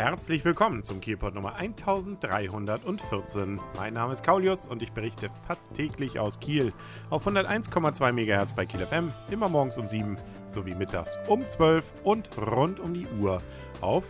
Herzlich willkommen zum Kielpot Nummer 1314. Mein Name ist Kaulius und ich berichte fast täglich aus Kiel auf 101,2 MHz bei Kiel FM, immer morgens um 7 sowie mittags um 12 und rund um die Uhr auf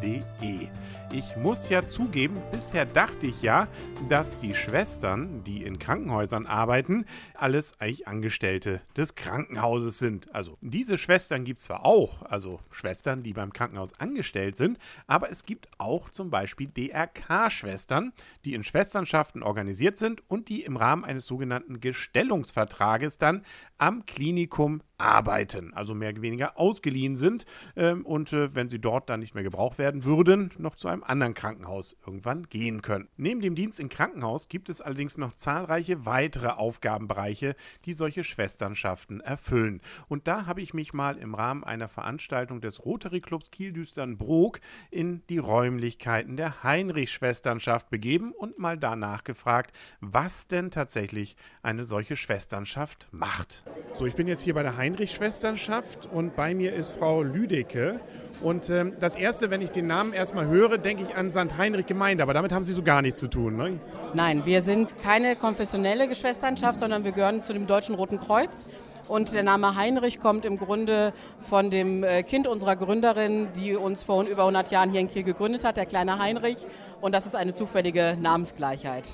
kielpot.de. Ich muss ja zugeben, bisher dachte ich ja, dass die Schwestern, die in Krankenhäusern arbeiten, alles eigentlich Angestellte des Krankenhauses sind. Also diese Schwestern gibt es zwar auch, also Schwestern, die beim Krankenhaus angestellt sind, aber es gibt auch zum Beispiel DRK-Schwestern, die in Schwesternschaften organisiert sind und die im Rahmen eines sogenannten Gestellungsvertrages dann am Klinikum arbeiten, also mehr oder weniger ausgeliehen sind ähm, und äh, wenn sie dort dann nicht mehr gebraucht werden würden, noch zu einem anderen Krankenhaus irgendwann gehen können. Neben dem Dienst im Krankenhaus gibt es allerdings noch zahlreiche weitere Aufgabenbereiche, die solche Schwesternschaften erfüllen. Und da habe ich mich mal im Rahmen einer Veranstaltung des Rotary Clubs Kiel-Düstern-Brook in die Räumlichkeiten der Heinrich-Schwesternschaft begeben und mal danach gefragt, was denn tatsächlich eine solche Schwesternschaft macht. So, ich bin jetzt hier bei der Heinrich-Schwesternschaft und bei mir ist Frau Lüdecke. Und ähm, das Erste, wenn ich den Namen erstmal höre, denke ich an St. Heinrich Gemeinde, aber damit haben Sie so gar nichts zu tun, ne? Nein, wir sind keine konfessionelle Geschwisternschaft, sondern wir gehören zu dem Deutschen Roten Kreuz. Und der Name Heinrich kommt im Grunde von dem äh, Kind unserer Gründerin, die uns vor über 100 Jahren hier in Kiel gegründet hat, der kleine Heinrich. Und das ist eine zufällige Namensgleichheit.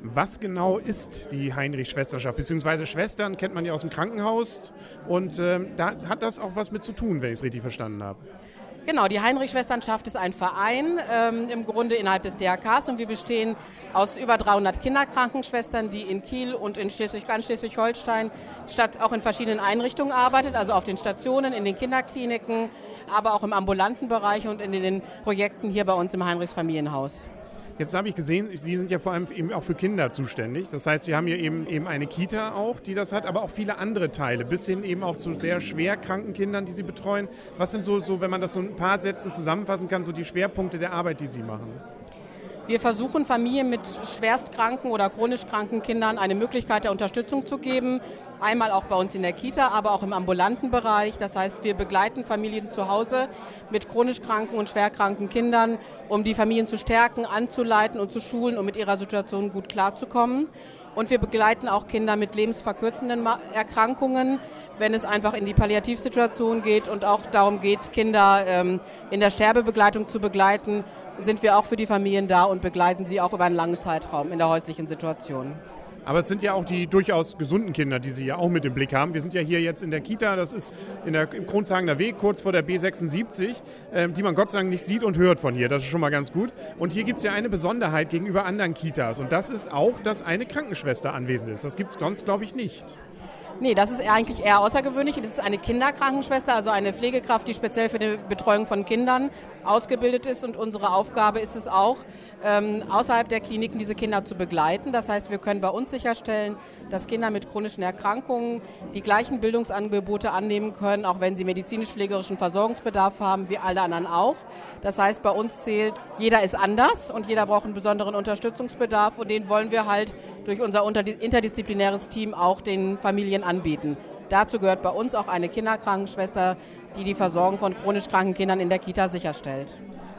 Was genau ist die Heinrich-Schwesterschaft? Beziehungsweise Schwestern kennt man ja aus dem Krankenhaus. Und ähm, da hat das auch was mit zu tun, wenn ich es richtig verstanden habe. Genau, die Heinrich-Schwesternschaft ist ein Verein, ähm, im Grunde innerhalb des DRKs und wir bestehen aus über 300 Kinderkrankenschwestern, die in Kiel und in Schleswig, ganz Schleswig-Holstein auch in verschiedenen Einrichtungen arbeitet, also auf den Stationen, in den Kinderkliniken, aber auch im ambulanten Bereich und in den Projekten hier bei uns im Heinrichs-Familienhaus. Jetzt habe ich gesehen, Sie sind ja vor allem eben auch für Kinder zuständig. Das heißt, Sie haben hier eben, eben eine Kita auch, die das hat, aber auch viele andere Teile, bis hin eben auch zu sehr schwer kranken Kindern, die Sie betreuen. Was sind so, so, wenn man das so ein paar Sätzen zusammenfassen kann, so die Schwerpunkte der Arbeit, die Sie machen? Wir versuchen Familien mit schwerstkranken oder chronisch kranken Kindern eine Möglichkeit der Unterstützung zu geben. Einmal auch bei uns in der Kita, aber auch im ambulanten Bereich. Das heißt, wir begleiten Familien zu Hause mit chronisch kranken und schwerkranken Kindern, um die Familien zu stärken, anzuleiten und zu schulen, um mit ihrer Situation gut klarzukommen. Und wir begleiten auch Kinder mit lebensverkürzenden Erkrankungen, wenn es einfach in die Palliativsituation geht und auch darum geht, Kinder ähm, in der Sterbebegleitung zu begleiten, sind wir auch für die Familien da und begleiten sie auch über einen langen Zeitraum in der häuslichen Situation. Aber es sind ja auch die durchaus gesunden Kinder, die Sie ja auch mit im Blick haben. Wir sind ja hier jetzt in der Kita, das ist in der, im Kronzhagener Weg, kurz vor der B76, äh, die man Gott sei Dank nicht sieht und hört von hier. Das ist schon mal ganz gut. Und hier gibt es ja eine Besonderheit gegenüber anderen Kitas. Und das ist auch, dass eine Krankenschwester anwesend ist. Das gibt es sonst, glaube ich, nicht. Nee, das ist eigentlich eher außergewöhnlich. Das ist eine Kinderkrankenschwester, also eine Pflegekraft, die speziell für die Betreuung von Kindern ausgebildet ist. Und unsere Aufgabe ist es auch, ähm, außerhalb der Kliniken diese Kinder zu begleiten. Das heißt, wir können bei uns sicherstellen, dass Kinder mit chronischen Erkrankungen die gleichen Bildungsangebote annehmen können, auch wenn sie medizinisch-pflegerischen Versorgungsbedarf haben, wie alle anderen auch. Das heißt, bei uns zählt, jeder ist anders und jeder braucht einen besonderen Unterstützungsbedarf und den wollen wir halt durch unser interdisziplinäres Team auch den Familien anbieten. Dazu gehört bei uns auch eine Kinderkrankenschwester, die die Versorgung von chronisch kranken Kindern in der Kita sicherstellt.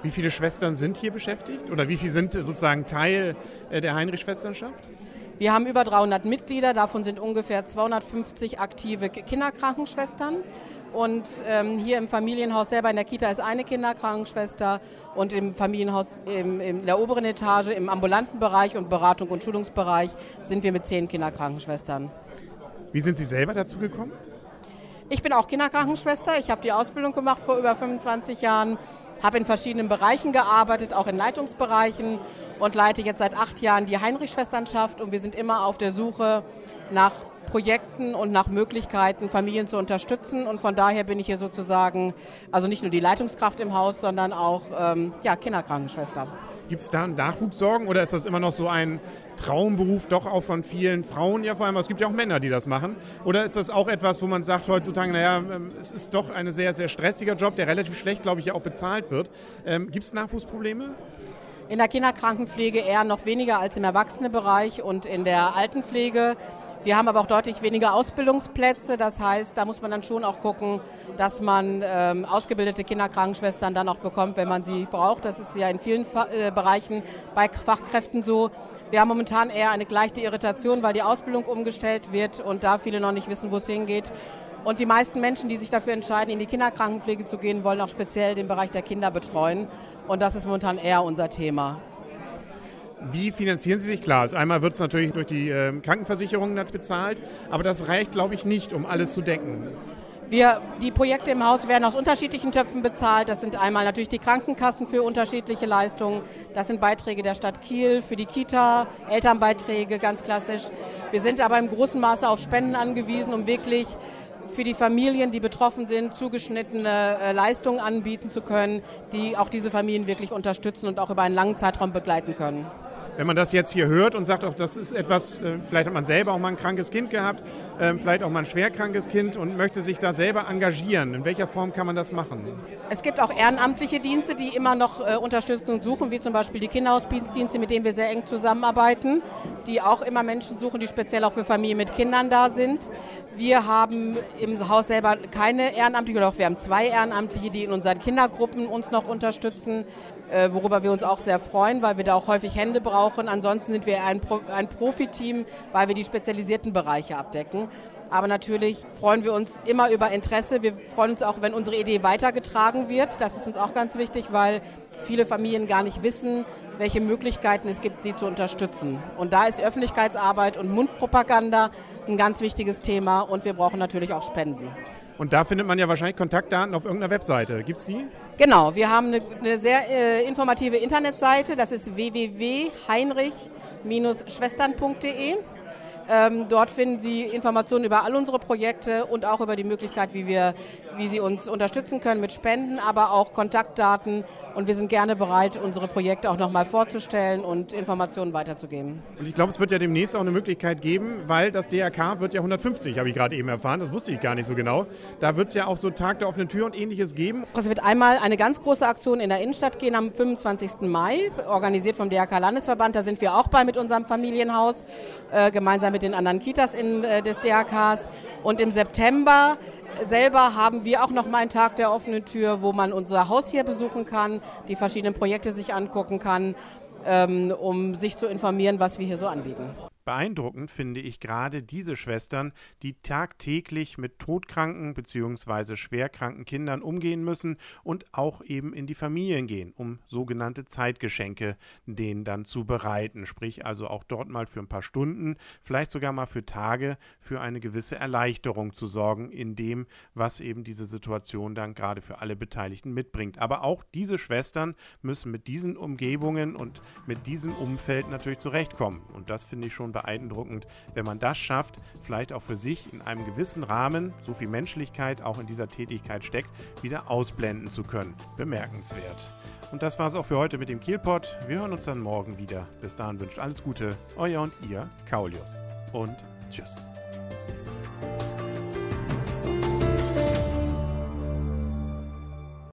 Wie viele Schwestern sind hier beschäftigt oder wie viele sind sozusagen Teil äh, der Heinrich-Schwesternschaft? Wir haben über 300 Mitglieder, davon sind ungefähr 250 aktive Kinderkrankenschwestern. Und ähm, hier im Familienhaus selber in der Kita ist eine Kinderkrankenschwester und im Familienhaus im, in der oberen Etage im ambulanten Bereich und Beratung und Schulungsbereich sind wir mit zehn Kinderkrankenschwestern. Wie sind Sie selber dazu gekommen? Ich bin auch Kinderkrankenschwester. Ich habe die Ausbildung gemacht vor über 25 Jahren, habe in verschiedenen Bereichen gearbeitet, auch in Leitungsbereichen und leite jetzt seit acht Jahren die Heinrich-Schwesternschaft und wir sind immer auf der Suche nach Projekten und nach Möglichkeiten, Familien zu unterstützen. Und von daher bin ich hier sozusagen, also nicht nur die Leitungskraft im Haus, sondern auch ähm, ja, Kinderkrankenschwester. Gibt es da Nachwuchssorgen oder ist das immer noch so ein Traumberuf doch auch von vielen Frauen ja vor allem? Es gibt ja auch Männer, die das machen. Oder ist das auch etwas, wo man sagt heutzutage, naja, ähm, es ist doch ein sehr, sehr stressiger Job, der relativ schlecht, glaube ich, ja auch bezahlt wird. Ähm, Gibt es Nachwuchsprobleme? In der Kinderkrankenpflege eher noch weniger als im Erwachsenenbereich und in der Altenpflege Wir haben aber auch deutlich weniger Ausbildungsplätze. Das heißt, da muss man dann schon auch gucken, dass man ähm, ausgebildete Kinderkrankenschwestern dann auch bekommt, wenn man sie braucht. Das ist ja in vielen Fa äh, Bereichen bei Fachkräften so. Wir haben momentan eher eine leichte Irritation, weil die Ausbildung umgestellt wird und da viele noch nicht wissen, wo es hingeht. Und die meisten Menschen, die sich dafür entscheiden, in die Kinderkrankenpflege zu gehen, wollen auch speziell den Bereich der Kinder betreuen. Und das ist momentan eher unser Thema. Wie finanzieren Sie sich? Klar, also einmal wird es natürlich durch die äh, Krankenversicherung bezahlt, aber das reicht, glaube ich, nicht, um alles zu decken. Wir, die Projekte im Haus werden aus unterschiedlichen Töpfen bezahlt. Das sind einmal natürlich die Krankenkassen für unterschiedliche Leistungen. Das sind Beiträge der Stadt Kiel für die Kita, Elternbeiträge, ganz klassisch. Wir sind aber im großen Maße auf Spenden angewiesen, um wirklich für die Familien, die betroffen sind, zugeschnittene äh, Leistungen anbieten zu können, die auch diese Familien wirklich unterstützen und auch über einen langen Zeitraum begleiten können wenn man das jetzt hier hört und sagt, auch das ist etwas, äh, vielleicht hat man selber auch mal ein krankes Kind gehabt, ähm, vielleicht auch mal ein schwerkrankes Kind und möchte sich da selber engagieren. In welcher Form kann man das machen? Es gibt auch ehrenamtliche Dienste, die immer noch äh, Unterstützung suchen, wie zum Beispiel die Kinderhospizdienste, mit denen wir sehr eng zusammenarbeiten, die auch immer Menschen suchen, die speziell auch für Familien mit Kindern da sind. Wir haben im Haus selber keine Ehrenamtliche, doch wir haben zwei Ehrenamtliche, die in unseren Kindergruppen uns noch unterstützen, äh, worüber wir uns auch sehr freuen, weil wir da auch häufig Hände brauchen. Ansonsten sind wir ein, Pro ein Profiteam, weil wir die spezialisierten Bereiche abdecken. Aber natürlich freuen wir uns immer über Interesse. Wir freuen uns auch, wenn unsere Idee weitergetragen wird. Das ist uns auch ganz wichtig, weil viele Familien gar nicht wissen, welche Möglichkeiten es gibt, sie zu unterstützen. Und da ist Öffentlichkeitsarbeit und Mundpropaganda ein ganz wichtiges Thema. Und wir brauchen natürlich auch Spenden. Und da findet man ja wahrscheinlich Kontaktdaten auf irgendeiner Webseite. Gibt es die? Genau, wir haben eine, eine sehr äh, informative Internetseite. Das ist www.heinrich-schwestern.de. Ähm, dort finden Sie Informationen über all unsere Projekte und auch über die Möglichkeit, wie, wir, wie Sie uns unterstützen können mit Spenden, aber auch Kontaktdaten. Und wir sind gerne bereit, unsere Projekte auch nochmal vorzustellen und Informationen weiterzugeben. Und ich glaube, es wird ja demnächst auch eine Möglichkeit geben, weil das DRK wird ja 150, habe ich gerade eben erfahren. Das wusste ich gar nicht so genau. Da wird es ja auch so Tag der offenen Tür und ähnliches geben. Es wird einmal eine ganz große Aktion in der Innenstadt gehen am 25. Mai, organisiert vom DRK Landesverband. Da sind wir auch bei mit unserem Familienhaus, äh, gemeinsam mit mit den anderen Kitas in, äh, des DRKs. Und im September selber haben wir auch noch mal einen Tag der offenen Tür, wo man unser Haus hier besuchen kann, die verschiedenen Projekte sich angucken kann, ähm, um sich zu informieren, was wir hier so anbieten. Beeindruckend finde ich gerade diese Schwestern, die tagtäglich mit todkranken bzw. schwerkranken Kindern umgehen müssen und auch eben in die Familien gehen, um sogenannte Zeitgeschenke denen dann zu bereiten. Sprich also auch dort mal für ein paar Stunden, vielleicht sogar mal für Tage, für eine gewisse Erleichterung zu sorgen in dem, was eben diese Situation dann gerade für alle Beteiligten mitbringt. Aber auch diese Schwestern müssen mit diesen Umgebungen und mit diesem Umfeld natürlich zurechtkommen. Und das finde ich schon beeindruckend, wenn man das schafft, vielleicht auch für sich in einem gewissen Rahmen, so viel Menschlichkeit auch in dieser Tätigkeit steckt, wieder ausblenden zu können. Bemerkenswert. Und das war es auch für heute mit dem Kielpot. Wir hören uns dann morgen wieder. Bis dahin wünscht alles Gute, euer und ihr, Kaulius. Und tschüss.